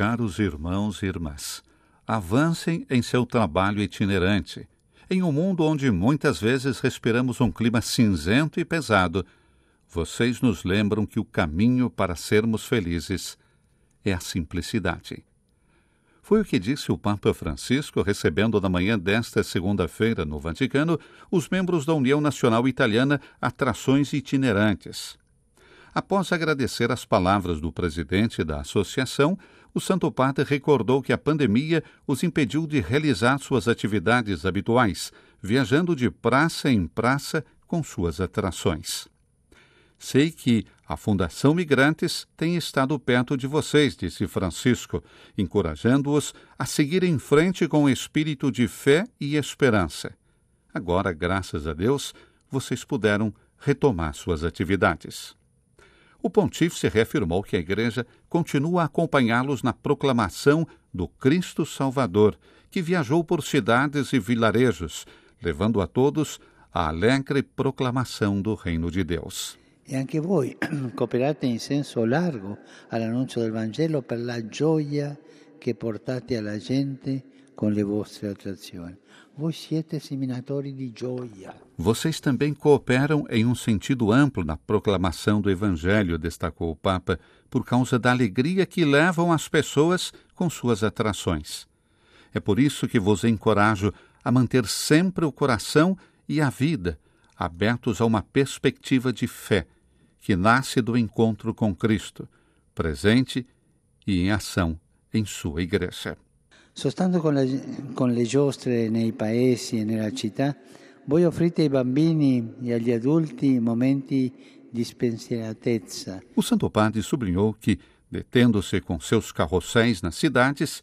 Caros irmãos e irmãs, avancem em seu trabalho itinerante. Em um mundo onde muitas vezes respiramos um clima cinzento e pesado, vocês nos lembram que o caminho para sermos felizes é a simplicidade. Foi o que disse o Papa Francisco recebendo na manhã desta segunda-feira, no Vaticano, os membros da União Nacional Italiana Atrações Itinerantes. Após agradecer as palavras do presidente da associação, o Santo Padre recordou que a pandemia os impediu de realizar suas atividades habituais, viajando de praça em praça com suas atrações. Sei que a Fundação Migrantes tem estado perto de vocês, disse Francisco, encorajando-os a seguir em frente com espírito de fé e esperança. Agora, graças a Deus, vocês puderam retomar suas atividades. O pontífice reafirmou que a Igreja continua a acompanhá-los na proclamação do Cristo Salvador, que viajou por cidades e vilarejos, levando a todos a alegre proclamação do Reino de Deus. e anche voi cooperate in senso largo all'annuncio del Vangelo per la gioia che portate alla gente con le vostre attrazioni. Voi siete seminatori di gioia. Vocês também cooperam em um sentido amplo na proclamação do Evangelho, destacou o Papa, por causa da alegria que levam as pessoas com suas atrações. É por isso que vos encorajo a manter sempre o coração e a vida abertos a uma perspectiva de fé que nasce do encontro com Cristo, presente e em ação em sua igreja. Sostando con, la, con le giostre nei paesi e nella città, voi offrite ai bambini e agli adulti momenti di spensieratezza. O Santo Padre sublinhou que, detendo-se com seus carrosséis nas cidades,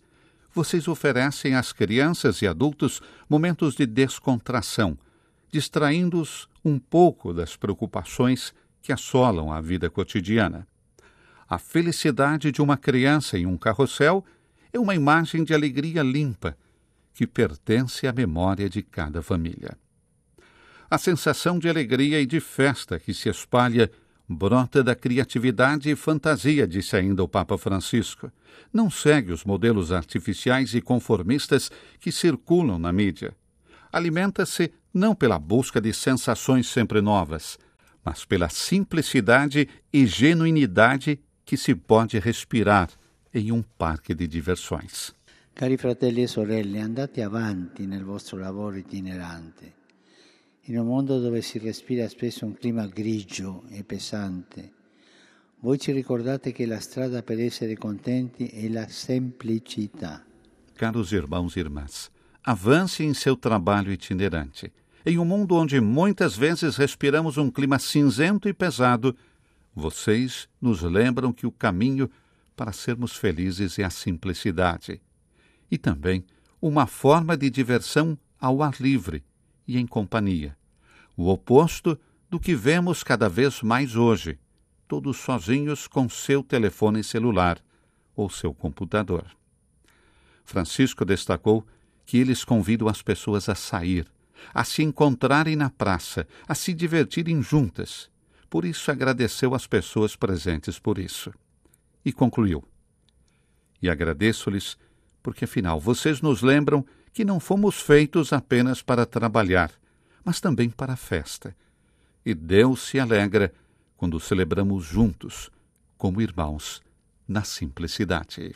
vocês oferecem às crianças e adultos momentos de descontração, distraindo-os um pouco das preocupações que assolam a vida cotidiana. A felicidade de uma criança em um carrossel é uma imagem de alegria limpa que pertence à memória de cada família. A sensação de alegria e de festa que se espalha brota da criatividade e fantasia, disse ainda o Papa Francisco. Não segue os modelos artificiais e conformistas que circulam na mídia. Alimenta-se não pela busca de sensações sempre novas, mas pela simplicidade e genuinidade que se pode respirar em um parque de diversões. Cari fratelli e sorelle, andate avanti nel vostro lavoro itinerante. In un mondo dove si respira spesso un clima grigio e pesante, voi ci ricordate che la strada per essere contenti è la semplicità. Caros irmãos e irmãs, avance em seu trabalho itinerante em um mundo onde muitas vezes respiramos um clima cinzento e pesado, vocês nos lembram que o caminho para sermos felizes é a simplicidade. E também uma forma de diversão ao ar livre e em companhia. O oposto do que vemos cada vez mais hoje, todos sozinhos com seu telefone celular ou seu computador. Francisco destacou que eles convidam as pessoas a sair, a se encontrarem na praça, a se divertirem juntas. Por isso agradeceu às pessoas presentes por isso. E concluiu: E agradeço-lhes, porque afinal vocês nos lembram que não fomos feitos apenas para trabalhar, mas também para a festa. E Deus se alegra quando celebramos juntos, como irmãos, na simplicidade.